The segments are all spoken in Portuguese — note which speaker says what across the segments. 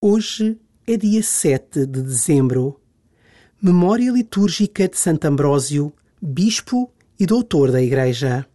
Speaker 1: Hoje é dia 7 de dezembro, memória litúrgica de Santo Ambrósio, bispo e doutor da Igreja.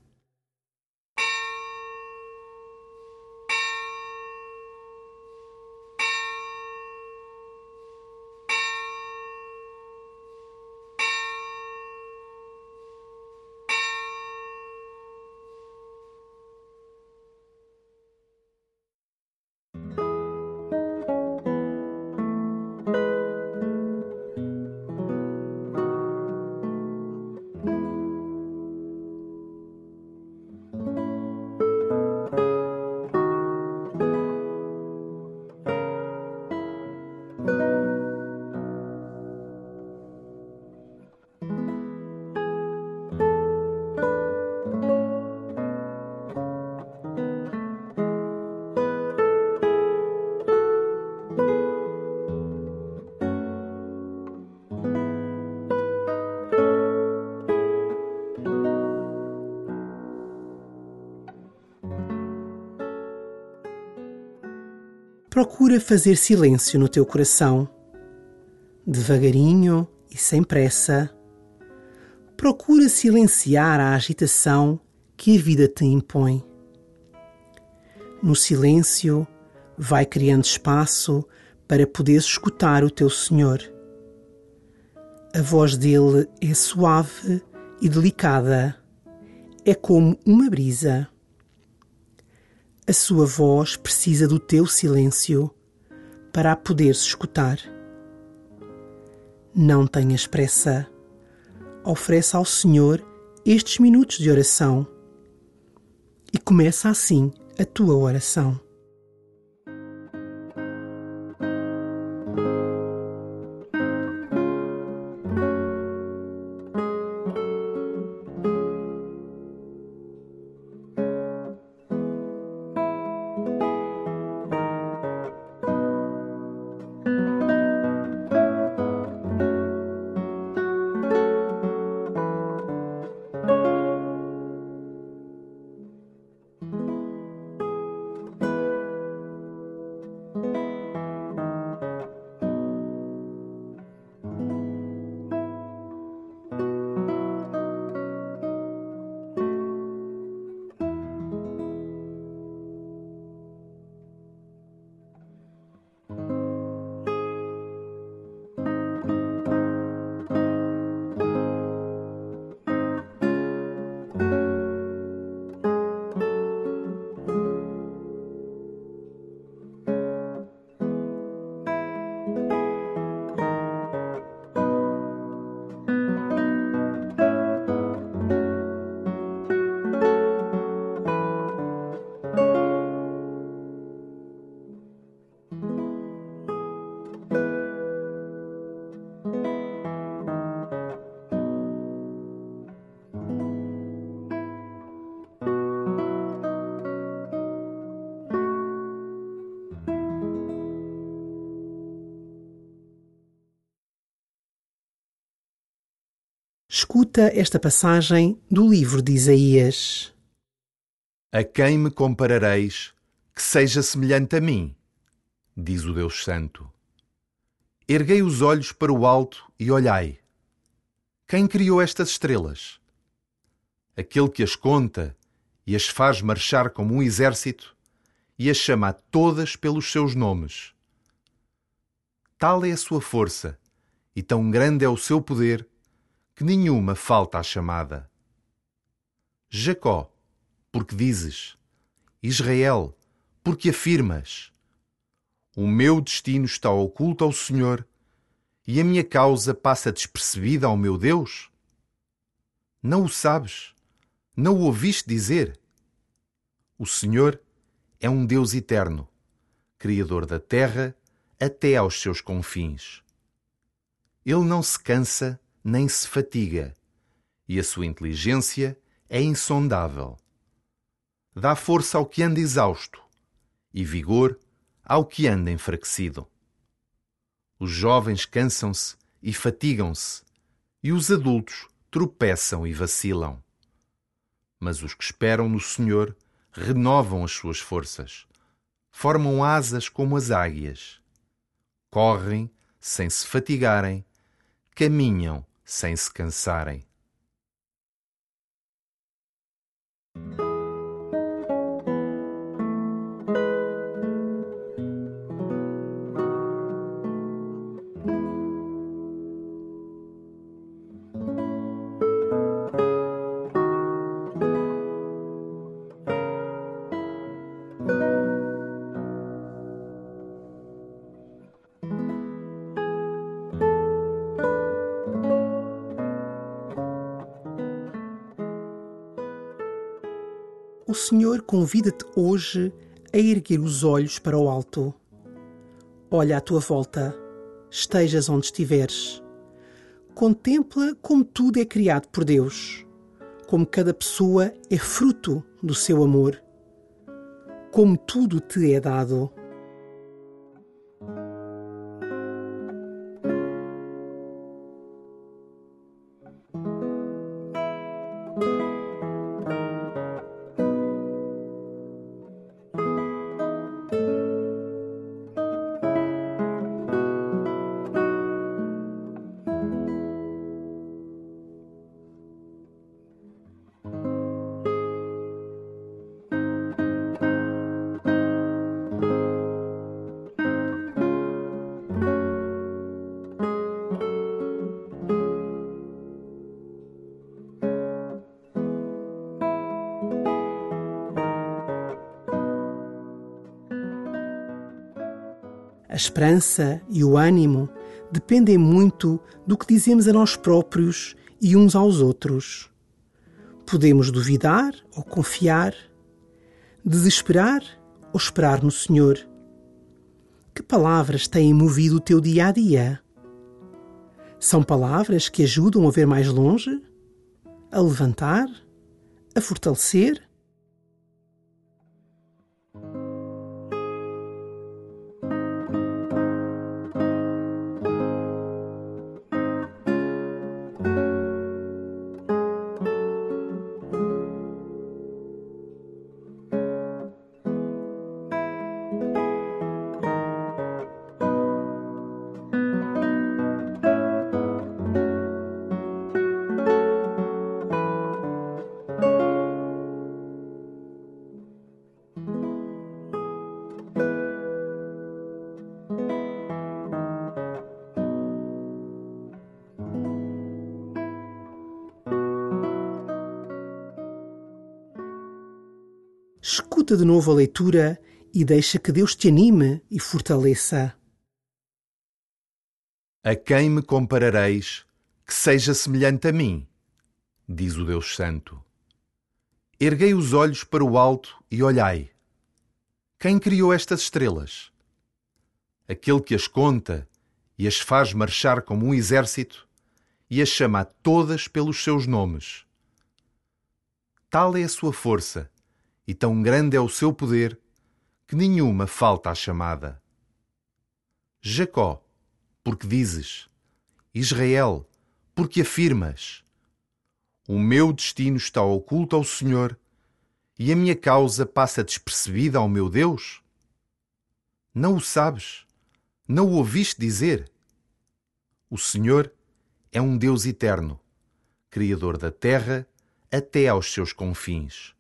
Speaker 1: Procura fazer silêncio no teu coração, devagarinho e sem pressa. Procura silenciar a agitação que a vida te impõe. No silêncio, vai criando espaço para poderes escutar o teu Senhor. A voz dele é suave e delicada, é como uma brisa. A sua voz precisa do teu silêncio para a poderes escutar. Não tenhas pressa. Oferece ao Senhor estes minutos de oração e começa assim a tua oração. Escuta esta passagem do livro de Isaías.
Speaker 2: A quem me comparareis que seja semelhante a mim? Diz o Deus Santo. Erguei os olhos para o alto e olhai. Quem criou estas estrelas? Aquele que as conta e as faz marchar como um exército e as chama todas pelos seus nomes. Tal é a sua força e tão grande é o seu poder que nenhuma falta à chamada. Jacó, porque dizes, Israel, porque afirmas, o meu destino está oculto ao Senhor e a minha causa passa despercebida ao meu Deus? Não o sabes? Não o ouviste dizer? O Senhor é um Deus eterno, Criador da terra até aos seus confins. Ele não se cansa nem se fatiga, e a sua inteligência é insondável. Dá força ao que anda exausto e vigor ao que anda enfraquecido. Os jovens cansam-se e fatigam-se, e os adultos tropeçam e vacilam. Mas os que esperam no Senhor renovam as suas forças, formam asas como as águias, correm sem se fatigarem, caminham sem se cansarem.
Speaker 1: O Senhor convida-te hoje a erguer os olhos para o alto. Olha à tua volta, estejas onde estiveres. Contempla como tudo é criado por Deus, como cada pessoa é fruto do seu amor, como tudo te é dado. A esperança e o ânimo dependem muito do que dizemos a nós próprios e uns aos outros. Podemos duvidar ou confiar, desesperar ou esperar no Senhor. Que palavras têm movido o teu dia a dia? São palavras que ajudam a ver mais longe, a levantar, a fortalecer? Escuta de novo a leitura e deixa que Deus te anime e fortaleça.
Speaker 2: A quem me comparareis que seja semelhante a mim? Diz o Deus Santo. Erguei os olhos para o alto e olhai. Quem criou estas estrelas? Aquele que as conta e as faz marchar como um exército e as chama todas pelos seus nomes. Tal é a sua força e tão grande é o seu poder que nenhuma falta à chamada. Jacó, porque dizes, Israel, porque afirmas, o meu destino está oculto ao Senhor e a minha causa passa despercebida ao meu Deus? Não o sabes? Não o ouviste dizer? O Senhor é um Deus eterno, Criador da terra até aos seus confins.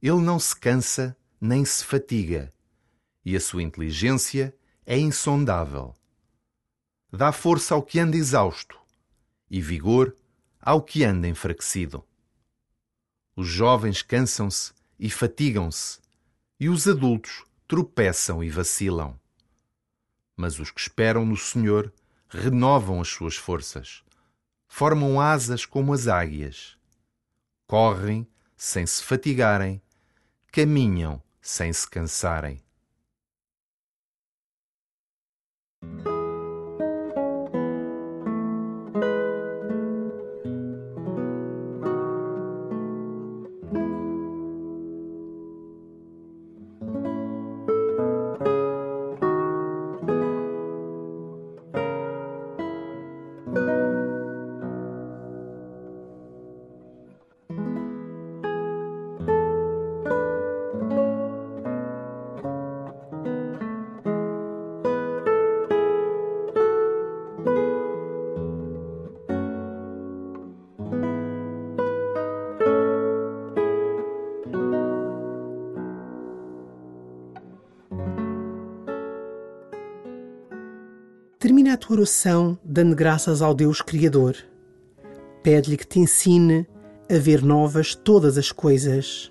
Speaker 2: Ele não se cansa nem se fatiga, e a sua inteligência é insondável. Dá força ao que anda exausto e vigor ao que anda enfraquecido. Os jovens cansam-se e fatigam-se, e os adultos tropeçam e vacilam. Mas os que esperam no Senhor renovam as suas forças, formam asas como as águias, correm sem se fatigarem caminham sem se cansarem.
Speaker 1: Termina a tua oração dando graças ao Deus Criador. Pede-lhe que te ensine a ver novas todas as coisas.